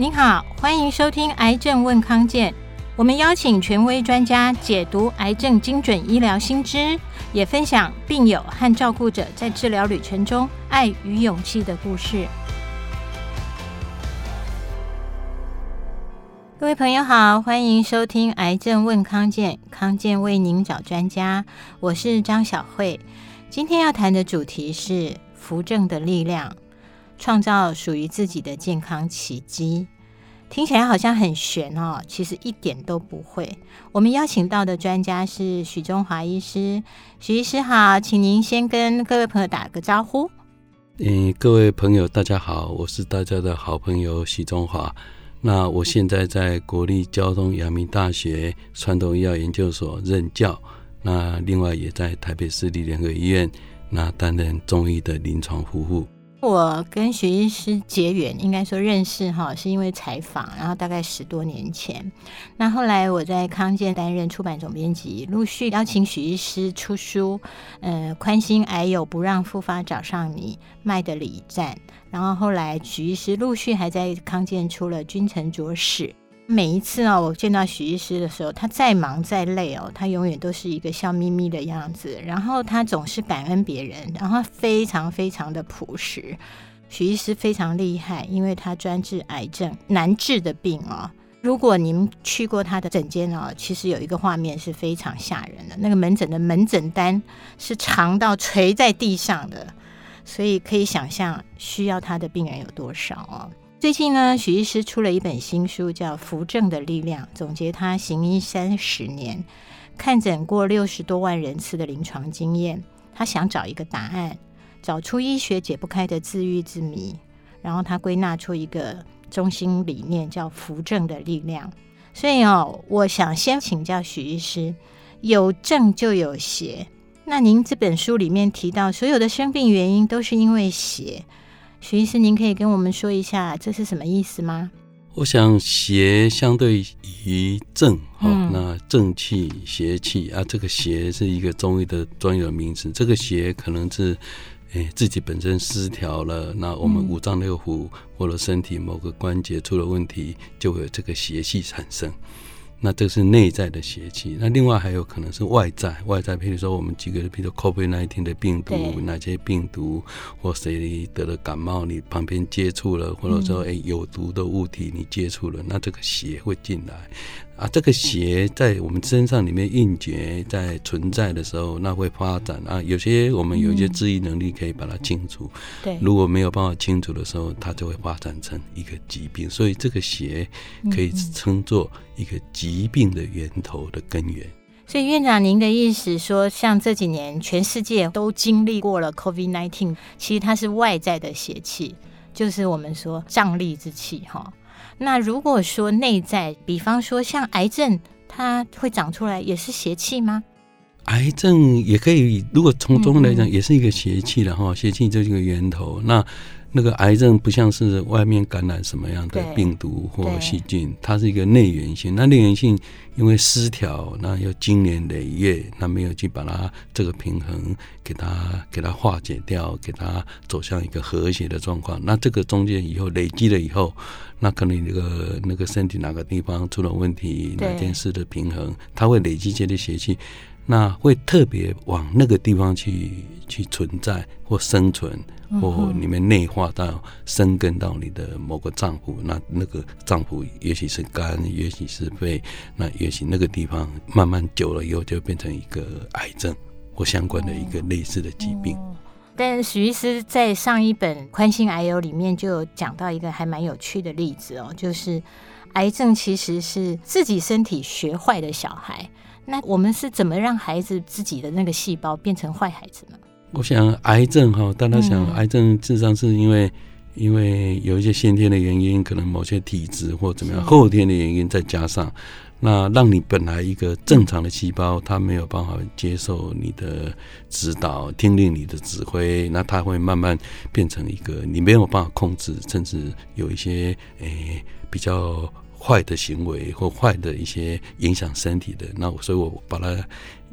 您好，欢迎收听《癌症问康健》，我们邀请权威专家解读癌症精准医疗新知，也分享病友和照顾者在治疗旅程中爱与勇气的故事。各位朋友好，欢迎收听《癌症问康健》，康健为您找专家，我是张晓慧。今天要谈的主题是扶正的力量。创造属于自己的健康奇迹，听起来好像很玄哦，其实一点都不会。我们邀请到的专家是许中华医师，许医师好，请您先跟各位朋友打个招呼。嗯，各位朋友大家好，我是大家的好朋友许中华。那我现在在国立交通阳明大学传统医药研究所任教，那另外也在台北市立联合医院那担任中医的临床服务。我跟许医师结缘，应该说认识哈，是因为采访，然后大概十多年前。那后来我在康健担任出版总编辑，陆续邀请许医师出书，呃，宽心癌友不让复发找上你，麦的礼赞。然后后来许医师陆续还在康健出了君臣佐使。每一次啊，我见到许医师的时候，他再忙再累哦，他永远都是一个笑眯眯的样子。然后他总是感恩别人，然后非常非常的朴实。许医师非常厉害，因为他专治癌症难治的病哦。如果您去过他的诊间哦，其实有一个画面是非常吓人的，那个门诊的门诊单是长到垂在地上的，所以可以想象需要他的病人有多少哦。最近呢，许医师出了一本新书，叫《扶正的力量》，总结他行医三十年，看诊过六十多万人次的临床经验。他想找一个答案，找出医学解不开的自愈之谜。然后他归纳出一个中心理念，叫“扶正的力量”。所以哦，我想先请教许医师：有正就有邪。那您这本书里面提到，所有的生病原因都是因为邪。许医师，您可以跟我们说一下这是什么意思吗？我想邪相对于正，哈、嗯，那正气、邪气啊，这个邪是一个中医的专有名词。这个邪可能是，哎，自己本身失调了，那我们五脏六腑或者身体某个关节出了问题，就会有这个邪气产生。那这是内在的邪气，那另外还有可能是外在，外在，譬如说我们几个，譬如说 COVID-19 的病毒，哪些病毒或谁得了感冒，你旁边接触了，或者说诶有毒的物体你接触了，那这个邪会进来。啊，这个邪在我们身上里面运结在存在的时候，那会发展啊。有些我们有一些治愈能力可以把它清除，对。如果没有办法清除的时候，它就会发展成一个疾病。所以这个邪可以称作一个疾病的源头的根源。所以院长，您的意思说，像这几年全世界都经历过了 COVID-19，其实它是外在的邪气，就是我们说瘴癘之气，哈。那如果说内在，比方说像癌症，它会长出来，也是邪气吗？癌症也可以，如果从中医来讲，也是一个邪气的哈，邪气就是一个源头。那那个癌症不像是外面感染什么样的病毒或细菌，它是一个内源性。那内源性因为失调，那要经年累月，那没有去把它这个平衡给它给它化解掉，给它走向一个和谐的状况。那这个中间以后累积了以后，那可能那个那个身体哪个地方出了问题，哪件事的平衡，它会累积这些邪气。那会特别往那个地方去去存在或生存，或里面内化到生根到你的某个脏腑。那那个脏腑也许是肝，也许是肺，那也许那个地方慢慢久了以后就变成一个癌症或相关的一个类似的疾病。但许医师在上一本《宽心癌友》里面就有讲到一个还蛮有趣的例子哦，就是癌症其实是自己身体学坏的小孩。那我们是怎么让孩子自己的那个细胞变成坏孩子呢？我想癌症哈，大家想癌症事实上是因为因为有一些先天的原因，可能某些体质或怎么样，后天的原因再加上，那让你本来一个正常的细胞，它没有办法接受你的指导，听令你的指挥，那它会慢慢变成一个你没有办法控制，甚至有一些诶、欸、比较。坏的行为或坏的一些影响身体的，那我所以我把它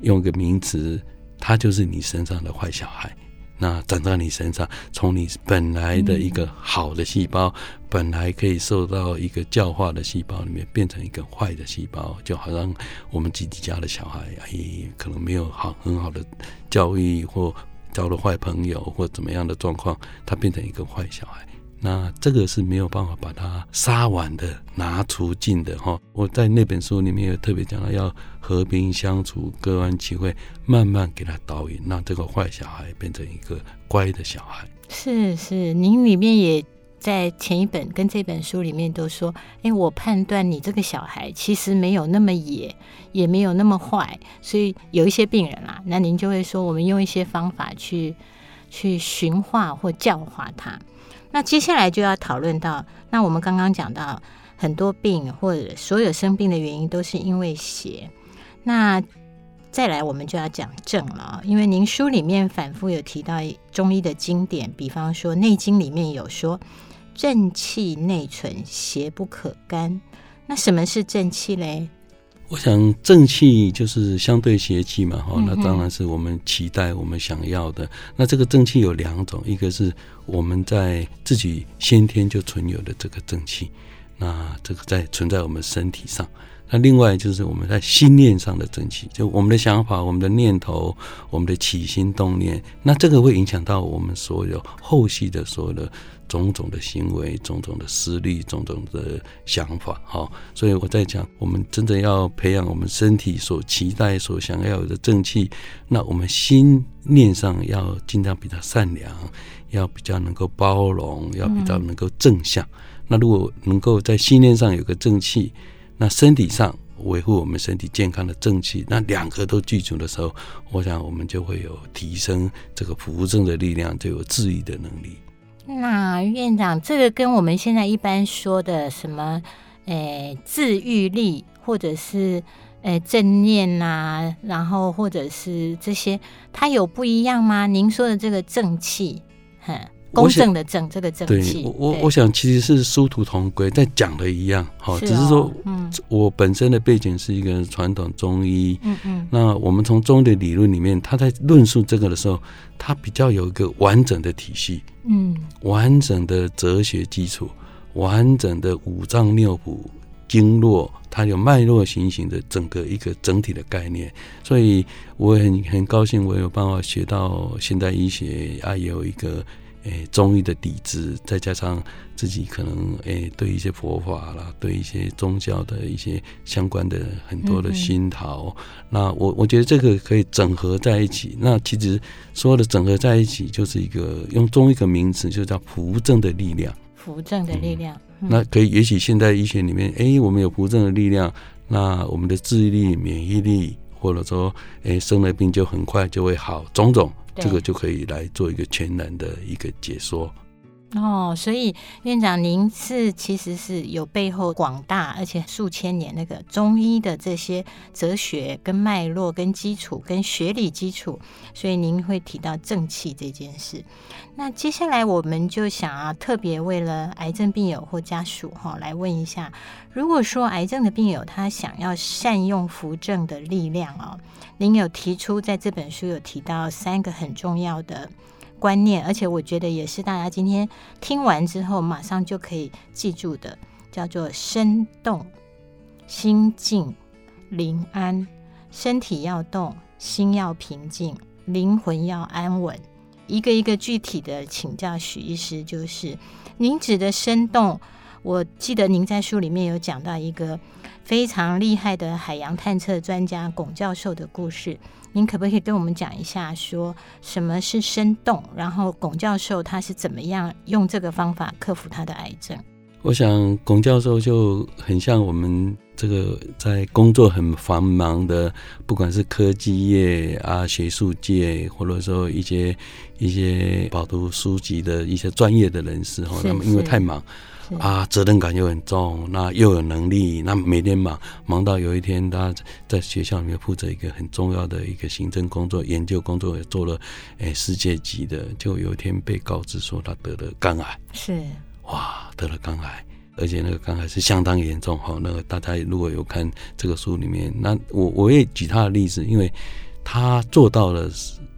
用一个名词，他就是你身上的坏小孩。那长在你身上，从你本来的一个好的细胞，本来可以受到一个教化的细胞里面，变成一个坏的细胞，就好像我们自己家的小孩，哎，可能没有好很好的教育，或交了坏朋友，或怎么样的状况，他变成一个坏小孩。那这个是没有办法把它杀完的、拿除尽的哈。我在那本书里面有特别讲到，要和平相处、各安其位，慢慢给他导引，让这个坏小孩变成一个乖的小孩。是是，您里面也在前一本跟这本书里面都说，哎，我判断你这个小孩其实没有那么野，也没有那么坏，所以有一些病人啊，那您就会说，我们用一些方法去去驯化或教化他。那接下来就要讨论到，那我们刚刚讲到很多病或者所有生病的原因都是因为邪。那再来我们就要讲正了，因为您书里面反复有提到中医的经典，比方说《内经》里面有说“正气内存，邪不可干”。那什么是正气嘞？我想正气就是相对邪气嘛，哈，那当然是我们期待、我们想要的。那这个正气有两种，一个是我们在自己先天就存有的这个正气，那这个在存在我们身体上。那另外就是我们在心念上的正气，就我们的想法、我们的念头、我们的起心动念，那这个会影响到我们所有后续的所有的。种种的行为，种种的思虑，种种的想法，哈，所以我在讲，我们真的要培养我们身体所期待、所想要有的正气，那我们心念上要尽量比较善良，要比较能够包容，要比较能够正向。嗯、那如果能够在心念上有个正气，那身体上维护我们身体健康的正气，那两个都具足的时候，我想我们就会有提升这个扶正的力量，就有治愈的能力。那院长，这个跟我们现在一般说的什么，诶，自愈力，或者是诶正念呐、啊，然后或者是这些，它有不一样吗？您说的这个正气，哼。公正的正，这个正气，我我我想其实是殊途同归，在讲的一样，好，只是说，嗯，我本身的背景是一个传统中医，嗯嗯，那我们从中医的理论里面，他在论述这个的时候，他比较有一个完整的体系，嗯，完整的哲学基础，完整的五脏六腑经络，它有脉络形成的整个一个整体的概念，所以我很很高兴，我有办法学到现代医学啊，也有一个。诶，中医的底子，再加上自己可能诶，对一些佛法啦，对一些宗教的一些相关的很多的熏陶，嗯、那我我觉得这个可以整合在一起。那其实所有的整合在一起，就是一个用中医的名词，就叫扶正的力量。扶正的力量，嗯、那可以，也许现代医学里面，诶，我们有扶正的力量，那我们的治愈力、免疫力，或者说，诶，生了病就很快就会好，种种。这个就可以来做一个全然的一个解说。哦，所以院长您是其实是有背后广大而且数千年那个中医的这些哲学跟脉络跟基础跟学理基础，所以您会提到正气这件事。那接下来我们就想要特别为了癌症病友或家属哈来问一下，如果说癌症的病友他想要善用扶正的力量哦，您有提出在这本书有提到三个很重要的。观念，而且我觉得也是大家今天听完之后马上就可以记住的，叫做身动、心静、灵安。身体要动，心要平静，灵魂要安稳。一个一个具体的请教许医师，就是您指的身动，我记得您在书里面有讲到一个非常厉害的海洋探测专家龚教授的故事。您可不可以跟我们讲一下，说什么是生动？然后龚教授他是怎么样用这个方法克服他的癌症？我想龚教授就很像我们这个在工作很繁忙的，不管是科技业啊、学术界，或者说一些一些饱读书籍的一些专业的人士哈，那么因为太忙。啊，责任感又很重，那又有能力，那每天忙忙到有一天，他在学校里面负责一个很重要的一个行政工作、研究工作，也做了诶、世界级的，就有一天被告知说他得了肝癌。是，哇，得了肝癌，而且那个肝癌是相当严重哈。那个大家如果有看这个书里面，那我我也举他的例子，因为他做到了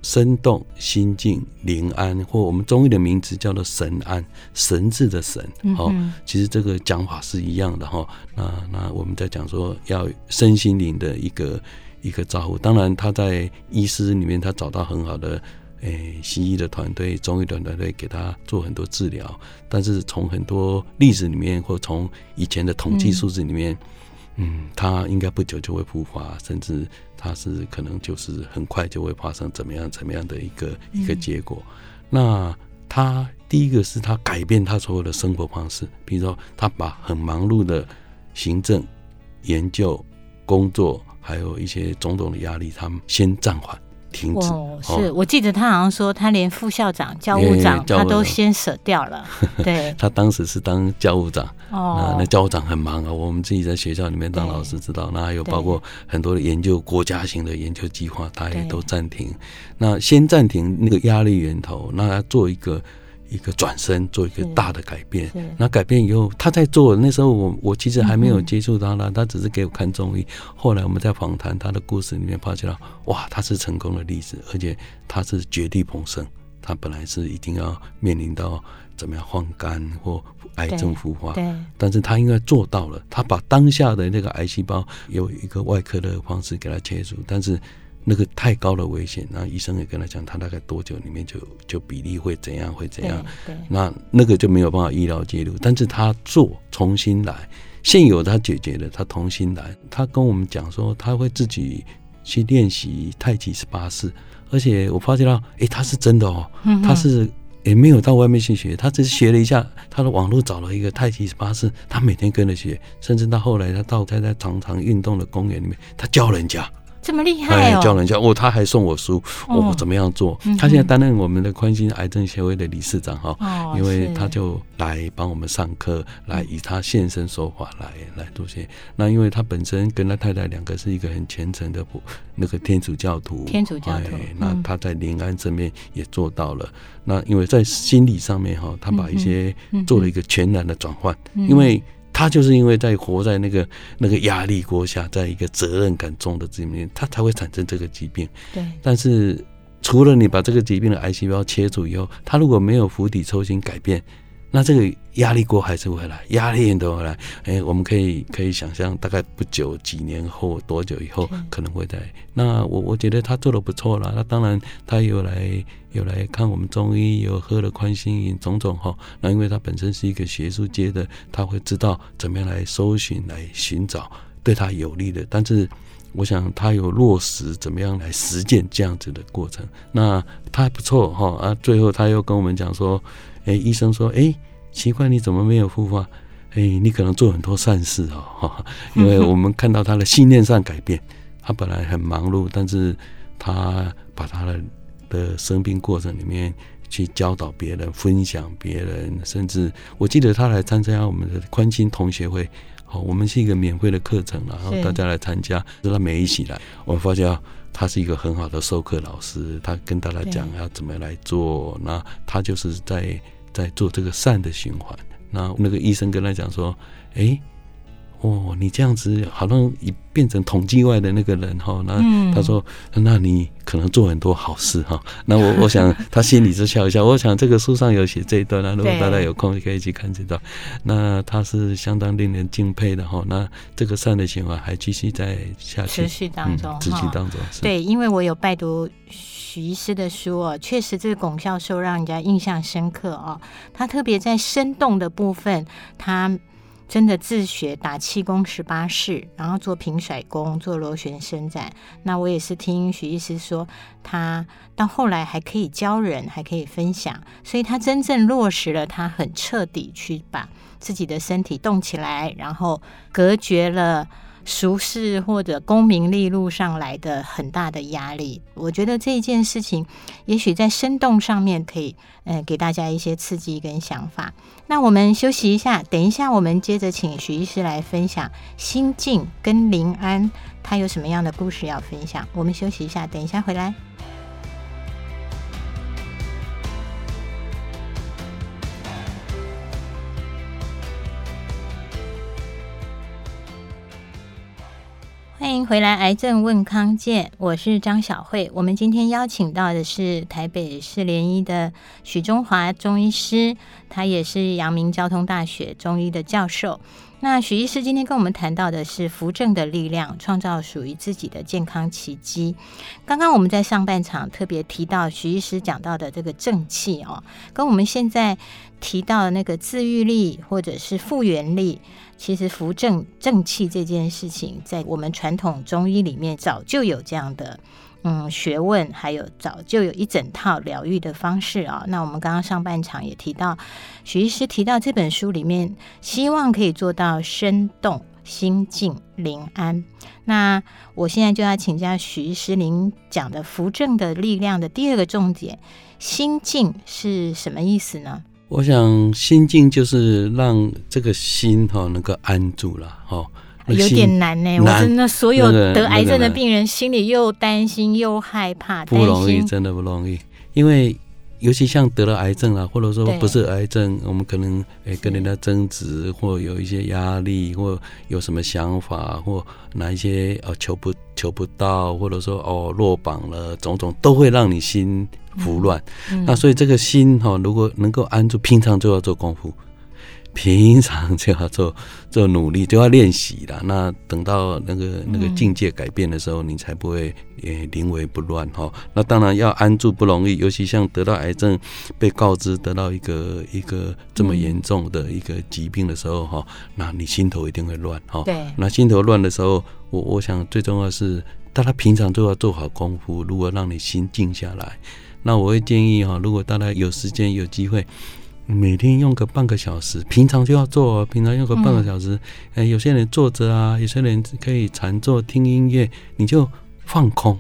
生动、心静、灵安，或我们中医的名字叫做神安，神字的神。哦，其实这个讲法是一样的哈。那那我们在讲说要身心灵的一个一个照顾，当然他在医师里面他找到很好的。诶，西医的团队、中医的团队给他做很多治疗，但是从很多例子里面，或从以前的统计数字里面，嗯，嗯，他应该不久就会复发，甚至他是可能就是很快就会发生怎么样怎么样的一个一个结果。那他第一个是他改变他所有的生活方式，比如说他把很忙碌的行政、研究、工作，还有一些种种的压力，他们先暂缓。停止哦，是我记得他好像说，他连副校长、教务长他都先舍掉了。对，他当时是当教务长哦，那教务长很忙啊。我们自己在学校里面当老师知道，那还有包括很多的研究、国家型的研究计划，他也都暂停。那先暂停那个压力源头，那要做一个。一个转身，做一个大的改变。那改变以后，他在做。那时候我我其实还没有接触到他，他只是给我看中医。后来我们在访谈他的故事里面，发现到哇，他是成功的例子，而且他是绝地逢生。他本来是一定要面临到怎么样换肝或癌症复发，但是他应该做到了。他把当下的那个癌细胞有一个外科的方式给他切除，但是。那个太高的危险，然后医生也跟他讲，他大概多久里面就就比例会怎样会怎样，那那个就没有办法医疗介入，但是他做重新来，现有他解决了，他重新来，他跟我们讲说他会自己去练习太极十八式，而且我发现到，哎、欸，他是真的哦，他是也没有到外面去学，他只是学了一下，他的网络找了一个太极十八式，他每天跟着学，甚至到后来他到他在常常运动的公园里面，他教人家。这么厉害哦！教人家哦，他还送我书哦，怎么样做？他现在担任我们的宽心癌症协会的理事长哈，因为他就来帮我们上课，来以他现身说法来来做些。那因为他本身跟他太太两个是一个很虔诚的那个天主教徒，天主教徒。那他在临安这边也做到了。那因为在心理上面哈，他把一些做了一个全然的转换，因为。他就是因为在活在那个那个压力锅下，在一个责任感重的这里面，他才会产生这个疾病。对。但是除了你把这个疾病的癌细胞切除以后，他如果没有釜底抽薪改变，那这个压力锅还是会来，压力源都会来。哎，我们可以可以想象，大概不久几年后多久以后可能会在。那我我觉得他做的不错了。那当然他有来有来看我们中医，有喝了宽心饮种种哈。那因为他本身是一个学术界的，他会知道怎么样来搜寻、来寻找对他有利的。但是我想他有落实怎么样来实践这样子的过程，那他还不错哈。啊，最后他又跟我们讲说。哎，医生说，哎，奇怪，你怎么没有复发？哎，你可能做很多善事哦，因为 我们看到他的信念上改变，他本来很忙碌，但是他把他的的生病过程里面去教导别人、分享别人，甚至我记得他来参加我们的宽心同学会，好，我们是一个免费的课程，然后大家来参加，让他每一起来，我们发现。他是一个很好的授课老师，他跟大家讲要怎么来做，那他就是在在做这个善的循环。那那个医生跟他讲说，哎、哦，你这样子好像已变成统计外的那个人哈。那他说，那你可能做很多好事哈。那我 我想他心里是笑一笑。我想这个书上有写这一段啊，如果大家有空可以去看这段。那他是相当令人敬佩的哈。那这个善的循环还继续在下去，持续当中，持续当中。对，因为我有拜读许医师的书哦，确实这个龚教授让人家印象深刻哦。他特别在生动的部分，他。真的自学打气功十八式，然后做平甩功，做螺旋伸展。那我也是听许医师说，他到后来还可以教人，还可以分享，所以他真正落实了，他很彻底去把自己的身体动起来，然后隔绝了。俗世或者功名利禄上来的很大的压力，我觉得这一件事情也许在生动上面可以，呃，给大家一些刺激跟想法。那我们休息一下，等一下我们接着请许医师来分享心境跟临安，他有什么样的故事要分享？我们休息一下，等一下回来。欢迎回来，《癌症问康健》，我是张小慧。我们今天邀请到的是台北市联医的许中华中医师，他也是阳明交通大学中医的教授。那许医师今天跟我们谈到的是扶正的力量，创造属于自己的健康奇迹。刚刚我们在上半场特别提到许医师讲到的这个正气哦，跟我们现在提到的那个自愈力或者是复原力，其实扶正正气这件事情，在我们传统中医里面早就有这样的。嗯，学问还有早就有一整套疗愈的方式啊。那我们刚刚上半场也提到，许医师提到这本书里面，希望可以做到身动心静灵安。那我现在就要请教许医师，您讲的扶正的力量的第二个重点，心静是什么意思呢？我想心静就是让这个心哈能够安住了哈。有点难呢，我真的所有得癌症的病人心里又担心又害怕，不容易，真的不容易。因为尤其像得了癌症啊，或者说不是癌症，我们可能诶跟人家争执，或有一些压力，或有什么想法，或哪一些呃求不求不到，或者说哦落榜了，种种都会让你心胡乱。那所以这个心哈，如果能够安住，平常就要做功夫。平常就要做做努力，就要练习了。那等到那个那个境界改变的时候，嗯、你才不会也临危不乱哈。那当然要安住不容易，尤其像得到癌症，被告知得到一个一个这么严重的一个疾病的时候哈，嗯、那你心头一定会乱哈。对。那心头乱的时候，我我想最重要的是，大家平常都要做好功夫，如果让你心静下来，那我会建议哈，如果大家有时间有机会。每天用个半个小时，平常就要做。平常用个半个小时，哎、嗯，有些人坐着啊，有些人可以禅坐听音乐，你就放空，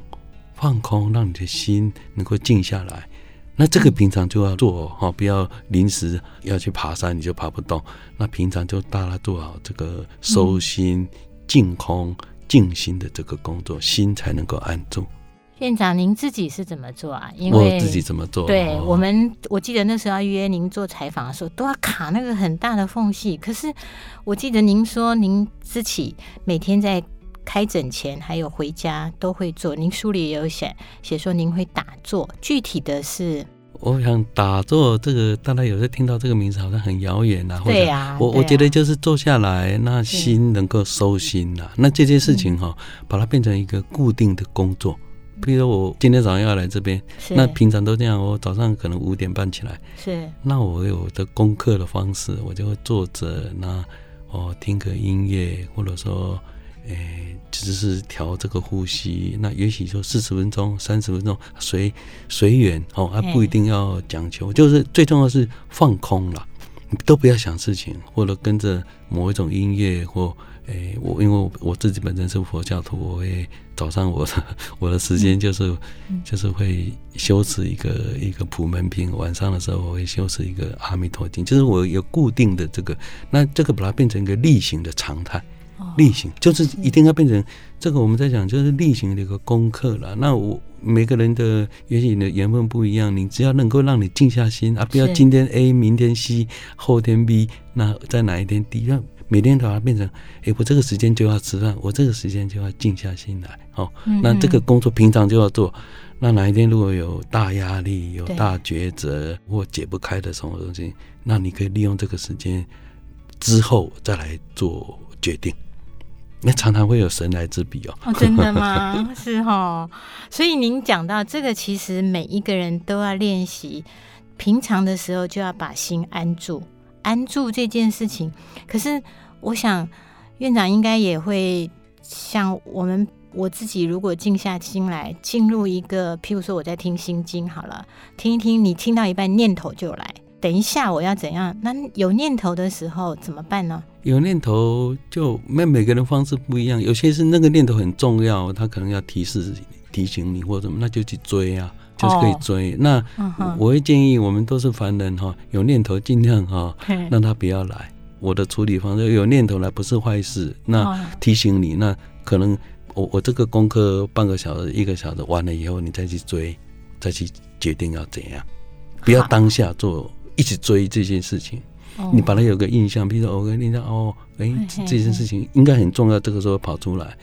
放空，让你的心能够静下来。那这个平常就要做哈，不要临时要去爬山你就爬不动。那平常就大家做好这个收心、静空、静心的这个工作，心才能够安住。院长，您自己是怎么做啊？因为我自己怎么做？对、哦、我们，我记得那时候要约您做采访的时候，都要卡那个很大的缝隙。可是我记得您说，您自己每天在开诊前还有回家都会做。您书里也有写写说您会打坐，具体的是？我想打坐这个，大家有时候听到这个名字好像很遥远啊。对呀、啊，我我觉得就是坐下来，那心能够收心呐、啊。那这件事情哈，把它变成一个固定的工作。比如说我今天早上要来这边，那平常都这样，我早上可能五点半起来，是，那我有的功课的方式，我就会坐着，那哦听个音乐，或者说，诶，只是调这个呼吸，那也许说四十分钟、三十分钟，随随缘哦，还不一定要讲求，就是最重要是放空了，你都不要想事情，或者跟着某一种音乐或。诶、欸，我因为我自己本身是佛教徒，我会早上我的我的时间就是、嗯、就是会修持一个一个普门品，晚上的时候我会修持一个阿弥陀经，就是我有固定的这个，那这个把它变成一个例行的常态，例行就是一定要变成这个我们在讲就是例行的一个功课了。那我每个人的也许你的缘分不一样，你只要能够让你静下心啊，不要今天 A 明天 C 后天 B，那在哪一天 D 让。每天把它变成，哎、欸，我这个时间就要吃饭，我这个时间就要静下心来，哦，嗯嗯，那这个工作平常就要做。那哪一天如果有大压力、有大抉择或解不开的什么东西，那你可以利用这个时间之后再来做决定。那常常会有神来之笔哦。哦，真的吗？是哦。所以您讲到这个，其实每一个人都要练习，平常的时候就要把心安住。安住这件事情，可是我想院长应该也会像我们我自己，如果静下心来，进入一个，譬如说我在听心经好了，听一听，你听到一半念头就来，等一下我要怎样？那有念头的时候怎么办呢？有念头就每每个人方式不一样，有些是那个念头很重要，他可能要提示提醒你或者什么，那就去追啊。就是可以追。Oh, 那我会建议我们都是凡人哈，有念头尽量哈让他不要来。我的处理方式有念头来不是坏事。那提醒你，那可能我我这个功课半个小时一个小时完了以后，你再去追，再去决定要怎样。不要当下做，一直追这件事情。你把它有个印象，比如说我跟你讲哦，哎，这件事情应该很重要，这个时候跑出来。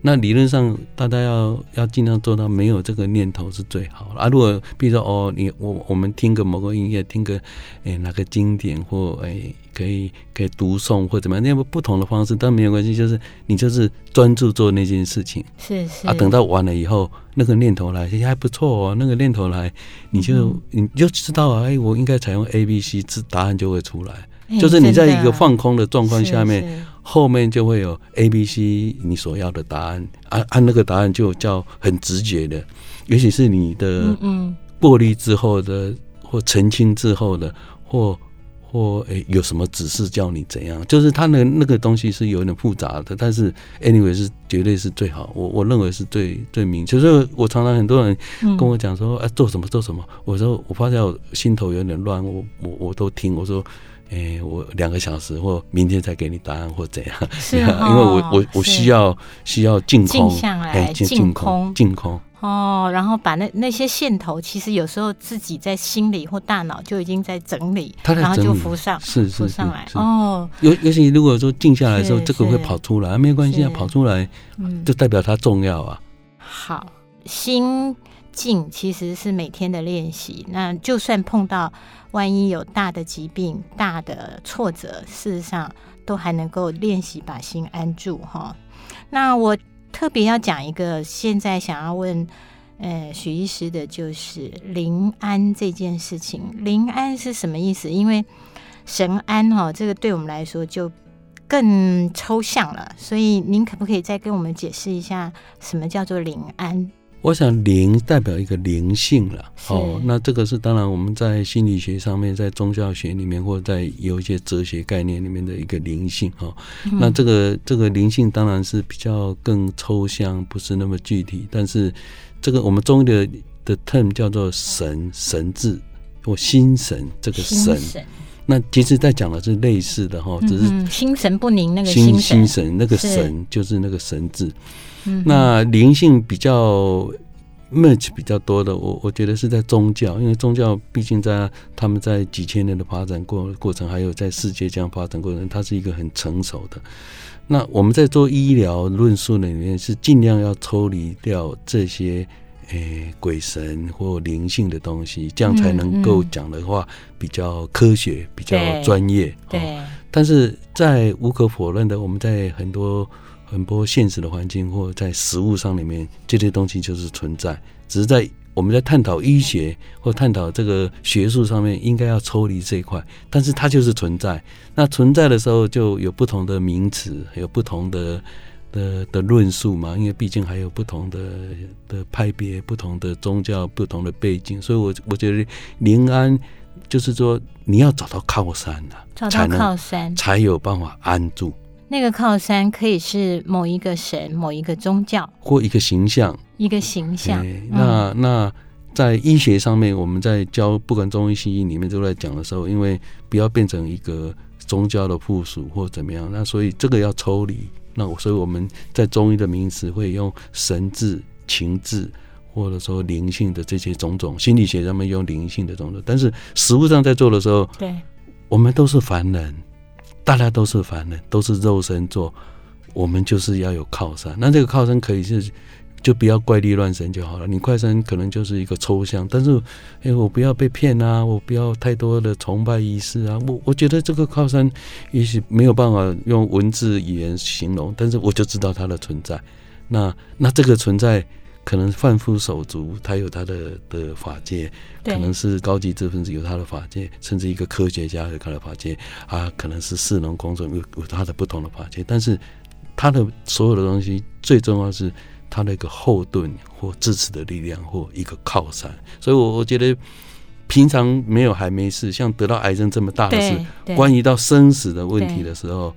那理论上，大家要要尽量做到没有这个念头是最好的啊。如果比如说哦，你我我们听个某个音乐，听个诶哪个经典或诶可以可以读诵或怎么样，那么不同的方式，但没有关系，就是你就是专注做那件事情。是是啊，等到完了以后，那个念头来，其实还不错哦。那个念头来，你就、嗯、你就知道啊，哎，我应该采用 A、B、C，这答案就会出来。就是你在一个放空的状况下面，后面就会有 A、B、C 你所要的答案，按按那个答案就叫很直觉的，尤其是你的嗯过滤之后的或澄清之后的或或诶有什么指示叫你怎样，就是他那那个东西是有点复杂的，但是 anyway 是绝对是最好，我我认为是最最明确。所以我常常很多人跟我讲说，哎，做什么做什么，我说我发现我心头有点乱，我我我都听，我说。哎、欸，我两个小时或明天再给你答案或怎样？是、哦，因为我我我需要需要静空，静下来，静、欸、空，静空。哦，然后把那那些线头，其实有时候自己在心里或大脑就已经在整理，整理，然后就浮上，是浮上来。是是是哦，尤尤其如果说静下来的时候，这个会跑出来，没关系啊，跑出来，就代表它重要啊。好，心静其实是每天的练习，那就算碰到。万一有大的疾病、大的挫折，事实上都还能够练习把心安住哈。那我特别要讲一个，现在想要问呃许医师的，就是临安这件事情。临安是什么意思？因为神安哈，这个对我们来说就更抽象了。所以您可不可以再跟我们解释一下，什么叫做临安？我想灵代表一个灵性了，哦，那这个是当然我们在心理学上面，在宗教学里面，或者在有一些哲学概念里面的一个灵性，哈、嗯，那这个这个灵性当然是比较更抽象，不是那么具体，但是这个我们中医的的 term 叫做神神字或心神，这个神，那其实在讲的是类似的哈，只是心神不宁那个心心神那个神就是那个神字。那灵性比较 merge 比较多的，我我觉得是在宗教，因为宗教毕竟在他们在几千年的发展过过程，还有在世界这样发展过程，它是一个很成熟的。那我们在做医疗论述里面，是尽量要抽离掉这些诶、欸、鬼神或灵性的东西，这样才能够讲的话比较科学、比较专业。对，但是在无可否认的，我们在很多。很多现实的环境或在实物上里面，这些东西就是存在。只是在我们在探讨医学或探讨这个学术上面，应该要抽离这一块。但是它就是存在。那存在的时候，就有不同的名词，有不同的的的论述嘛。因为毕竟还有不同的的派别、不同的宗教、不同的背景。所以我我觉得临安就是说，你要找到靠山啊，找到靠山才有办法安住。那个靠山可以是某一个神、某一个宗教，或一个形象，一个形象。欸、那、嗯、那在医学上面，我们在教不管中医西医里面都在讲的时候，因为不要变成一个宗教的附属或怎么样，那所以这个要抽离。那我所以我们在中医的名词会用神智、情志，或者说灵性的这些种种。心理学上面用灵性的种种，但是实务上在做的时候，对，我们都是凡人。大家都是凡人，都是肉身做，我们就是要有靠山。那这个靠山可以是，就不要怪力乱神就好了。你快山可能就是一个抽象，但是，哎、欸，我不要被骗啊，我不要太多的崇拜仪式啊。我我觉得这个靠山也许没有办法用文字语言形容，但是我就知道它的存在。那那这个存在。可能贩夫手足，他有他的的法界；可能是高级知识分子有他的法界，甚至一个科学家有他的法界啊，可能是士农工作有有他的不同的法界。但是他的所有的东西，最重要是他的一个后盾或支持的力量或一个靠山。所以，我我觉得平常没有还没事，像得到癌症这么大的事，关于到生死的问题的时候。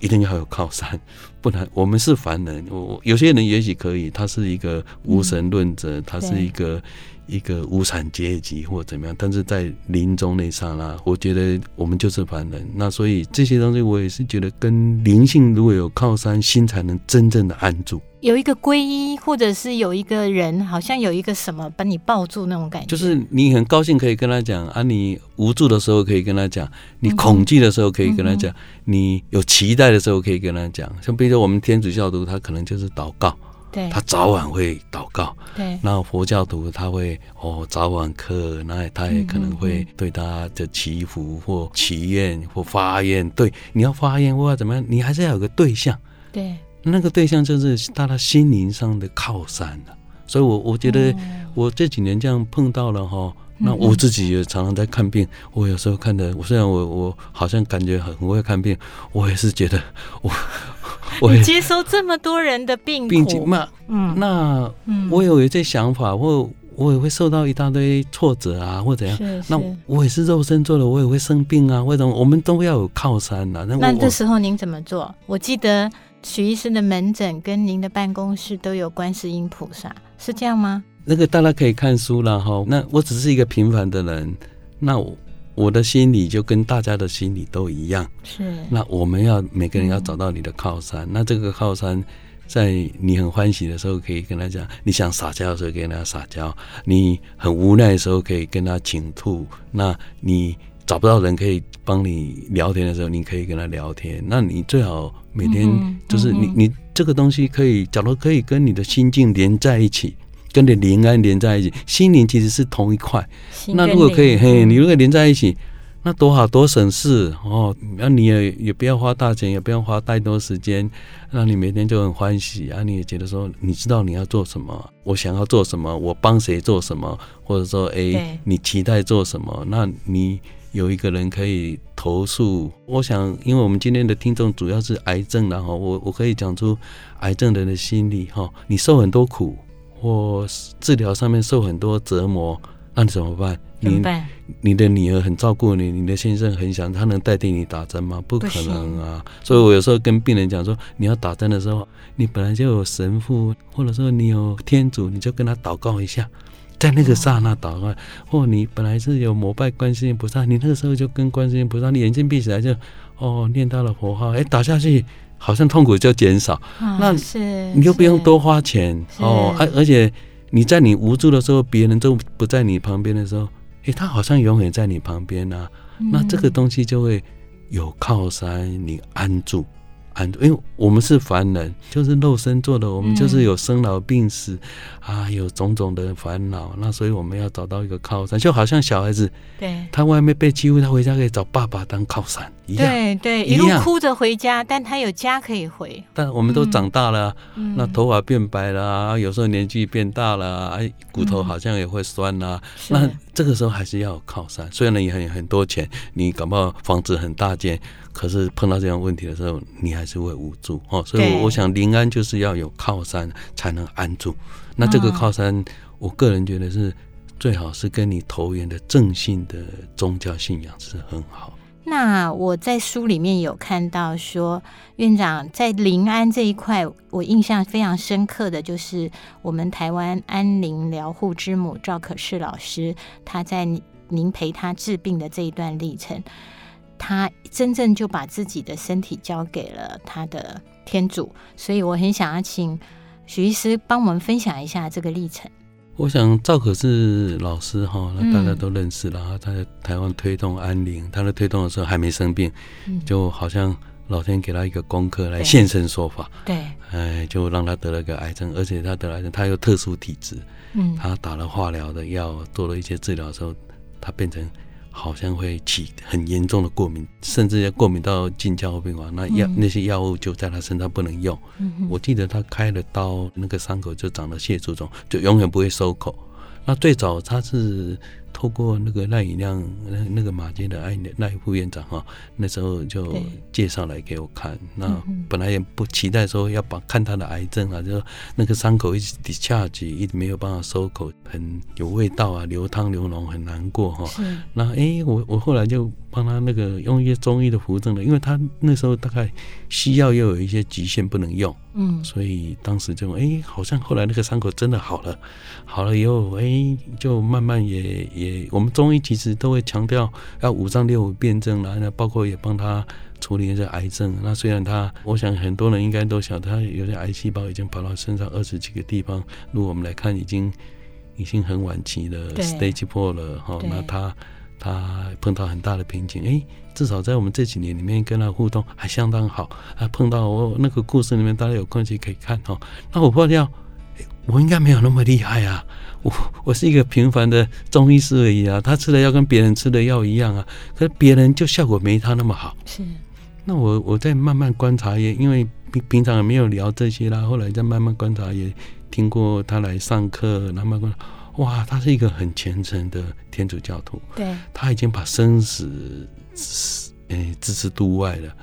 一定要有靠山，不然我们是凡人。我有些人也许可以，他是一个无神论者，嗯、他是一个一个无产阶级或怎么样，但是在临终那刹那，我觉得我们就是凡人。那所以这些东西，我也是觉得跟灵性如果有靠山，心才能真正的安住。有一个皈依，或者是有一个人，好像有一个什么把你抱住那种感觉。就是你很高兴可以跟他讲啊，你无助的时候可以跟他讲，你恐惧的时候可以跟他讲，嗯、你有期待的时候可以跟他讲。像比如说我们天主教徒，他可能就是祷告。对，他早晚会祷告。对，那佛教徒他会哦早晚课，那他也可能会对他的祈福或祈愿或发愿。对，你要发愿或要怎么样，你还是要有个对象。对，那个对象就是他的心灵上的靠山。所以我我觉得我这几年这样碰到了哈，那我自己也常常在看病。我有时候看的，我虽然我我好像感觉很很会看病，我也是觉得我。我接收这么多人的病病情，那嗯，那我有一些想法，或我也会受到一大堆挫折啊，或怎样。是是那我也是肉身做的，我也会生病啊。为什么？我们都要有靠山呐、啊。那那这时候您怎么做？我记得许医师的门诊跟您的办公室都有观世音菩萨，是这样吗？那个大家可以看书了哈。那我只是一个平凡的人，那我。我的心里就跟大家的心里都一样，是。那我们要每个人要找到你的靠山。嗯、那这个靠山，在你很欢喜的时候可以跟他讲，你想撒娇的时候跟他撒娇，你很无奈的时候可以跟他倾吐。那你找不到人可以帮你聊天的时候，你可以跟他聊天。那你最好每天就是你、嗯、你这个东西可以，假如可以跟你的心境连在一起。跟你灵安连在一起，心灵其实是同一块。那如果可以，嘿，你如果连在一起，那多好，多省事哦。那你也也不要花大钱，也不要花太多时间，那你每天就很欢喜啊。你也觉得说，你知道你要做什么，我想要做什么，我帮谁做什么，或者说，哎，你期待做什么？那你有一个人可以投诉。我想，因为我们今天的听众主要是癌症，然后我我可以讲出癌症人的心理哈，你受很多苦。或治疗上面受很多折磨，那你怎么办？怎么办？你你的女儿很照顾你，你的先生很想，他能代替你打针吗？不可能啊！所以我有时候跟病人讲说，你要打针的时候，你本来就有神父，或者说你有天主，你就跟他祷告一下，在那个刹那祷告。或你本来是有膜拜观世音菩萨，你那个时候就跟观世音菩萨，你眼睛闭起来就哦念到了佛号，哎打下去。好像痛苦就减少，哦、那你就不用多花钱哦。而而且你在你无助的时候，别人都不在你旁边的时候，诶、欸，他好像永远在你旁边啊。嗯、那这个东西就会有靠山，你安住。因为我们是凡人，就是肉身做的，我们就是有生老病死、嗯、啊，有种种的烦恼。那所以我们要找到一个靠山，就好像小孩子，对，他外面被欺负，他回家可以找爸爸当靠山一样。对对，一路哭着回家，但他有家可以回。但我们都长大了，嗯、那头发变白了，有时候年纪变大了，哎，骨头好像也会酸呐。嗯、那这个时候还是要有靠山，虽然你很很多钱，你搞不好房子很大间。可是碰到这样问题的时候，你还是会无助哦。所以我想，临安就是要有靠山才能安住。那这个靠山，我个人觉得是最好是跟你投缘的正信的宗教信仰是很好。那我在书里面有看到说，院长在临安这一块，我印象非常深刻的就是我们台湾安宁疗护之母赵可士老师，他在您陪他治病的这一段历程。他真正就把自己的身体交给了他的天主，所以我很想要请许医师帮我们分享一下这个历程。我想赵可是老师哈，那大家都认识了。嗯、他在台湾推动安宁，他在推动的时候还没生病，嗯、就好像老天给他一个功课来现身说法。对，哎，就让他得了个癌症，而且他得了癌症，他有特殊体质，嗯，他打了化疗的药，做了一些治疗之后，他变成。好像会起很严重的过敏，甚至要过敏到进加护病房。那药那些药物就在他身上不能用。我记得他开了刀，那个伤口就长了血肿肿，就永远不会收口。那最早他是。透过那个赖以亮，那那个马街的赖赖副院长哈，那时候就介绍来给我看。那本来也不期待说要把看他的癌症啊，就那个伤口一直 discharge，一直没有办法收口，很有味道啊，流汤流脓，很难过哈。那哎，我我后来就帮他那个用一些中医的扶正的，因为他那时候大概西药又有一些极限不能用，嗯，所以当时就哎、欸，好像后来那个伤口真的好了，好了以后哎、欸，就慢慢也也，我们中医其实都会强调要五脏六腑辨证啦，那包括也帮他处理一些癌症。那虽然他，我想很多人应该都晓得，他有些癌细胞已经跑到身上二十几个地方，如果我们来看，已经已经很晚期了，stage four 了哈，那他。他碰到很大的瓶颈，哎，至少在我们这几年里面跟他互动还相当好。啊碰到我那个故事里面，大家有空去可以看哦。那我破掉，我应该没有那么厉害啊，我我是一个平凡的中医师而已啊。他吃的药跟别人吃的药一样啊，可是别人就效果没他那么好。是。那我我在慢慢观察也，因为平平常也没有聊这些啦，后来再慢慢观察也听过他来上课，慢慢观察。哇，他是一个很虔诚的天主教徒，对，他已经把生死，诶，置之度外了。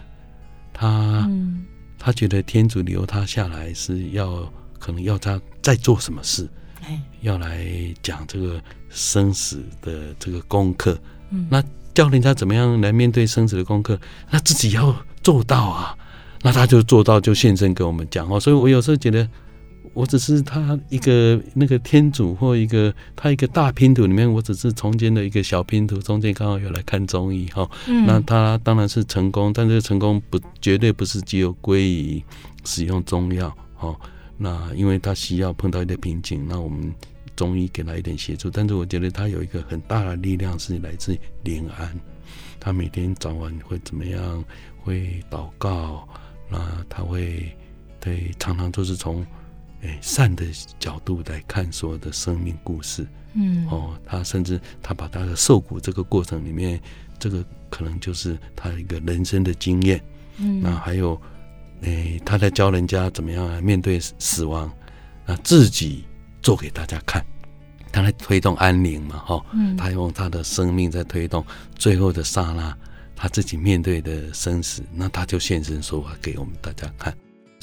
他，嗯、他觉得天主留他下来是要，可能要他再做什么事，哎、要来讲这个生死的这个功课。嗯，那教人家怎么样来面对生死的功课，那自己要做到啊。那他就做到，就现身跟我们讲哦。所以我有时候觉得。我只是他一个那个天主或一个他一个大拼图里面，我只是中间的一个小拼图，中间刚好有来看中医哈。嗯、那他当然是成功，但这个成功不绝对不是只有归于使用中药哦。那因为他需要碰到一点瓶颈，那我们中医给他一点协助。但是我觉得他有一个很大的力量是来自临安，他每天早晚会怎么样？会祷告，那他会对常常都是从。善的角度来看所有的生命故事，嗯，哦，他甚至他把他的受苦这个过程里面，这个可能就是他一个人生的经验，嗯，那还有，诶，他在教人家怎么样来面对死亡，那自己做给大家看，他来推动安宁嘛，哈，嗯，他用他的生命在推动最后的刹那，他自己面对的生死，那他就现身说法给我们大家看。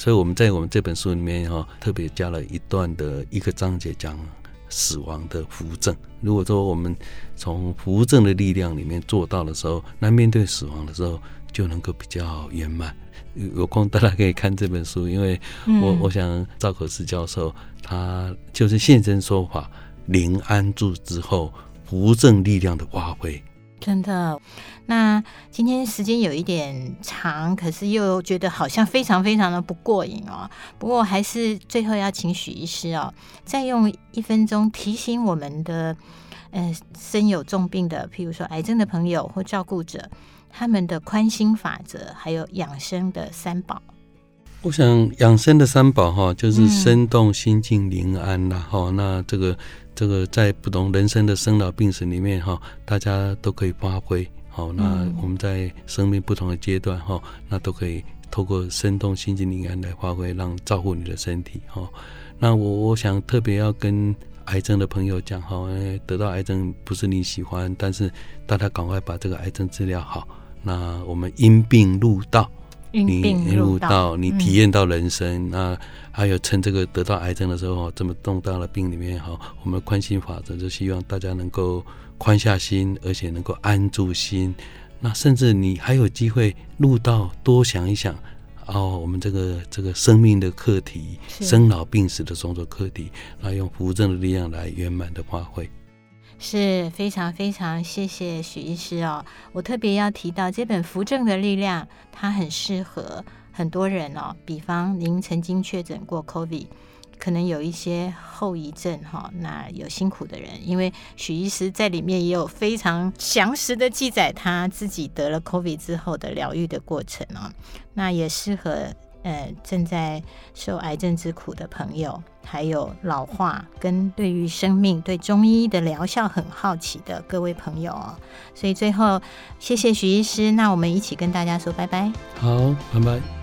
所以我们在我们这本书里面哈，特别加了一段的一个章节讲死亡的扶正。如果说我们从扶正的力量里面做到的时候，那面对死亡的时候就能够比较圆满。有空大家可以看这本书，因为我我想赵可思教授他就是现身说法，临安住之后扶正力量的发挥。真的，那今天时间有一点长，可是又觉得好像非常非常的不过瘾哦。不过还是最后要请许医师哦，再用一分钟提醒我们的，呃，身有重病的，譬如说癌症的朋友或照顾者，他们的宽心法则，还有养生的三宝。我想养生的三宝哈，就是身动、心静、灵安啦哈。那这个。这个在不同人生的生老病死里面哈，大家都可以发挥好。那我们在生命不同的阶段哈，那都可以透过生动心静灵感来发挥，让照顾你的身体哈。那我我想特别要跟癌症的朋友讲哈，得到癌症不是你喜欢，但是大家赶快把这个癌症治疗好。那我们因病入道。你入道，你体验到人生，嗯、那还有趁这个得到癌症的时候，这么重大的病里面哈，我们宽心法则就希望大家能够宽下心，而且能够安住心。那甚至你还有机会入道，多想一想哦，我们这个这个生命的课题，生老病死的种种课题，那用扶正的力量来圆满的发挥。是非常非常谢谢许医师哦，我特别要提到这本《扶正的力量》，它很适合很多人哦。比方您曾经确诊过 COVID，可能有一些后遗症哈，那有辛苦的人，因为许医师在里面也有非常详实的记载他自己得了 COVID 之后的疗愈的过程哦，那也适合。呃，正在受癌症之苦的朋友，还有老化跟对于生命、对中医的疗效很好奇的各位朋友哦，所以最后谢谢许医师，那我们一起跟大家说拜拜。好，拜拜。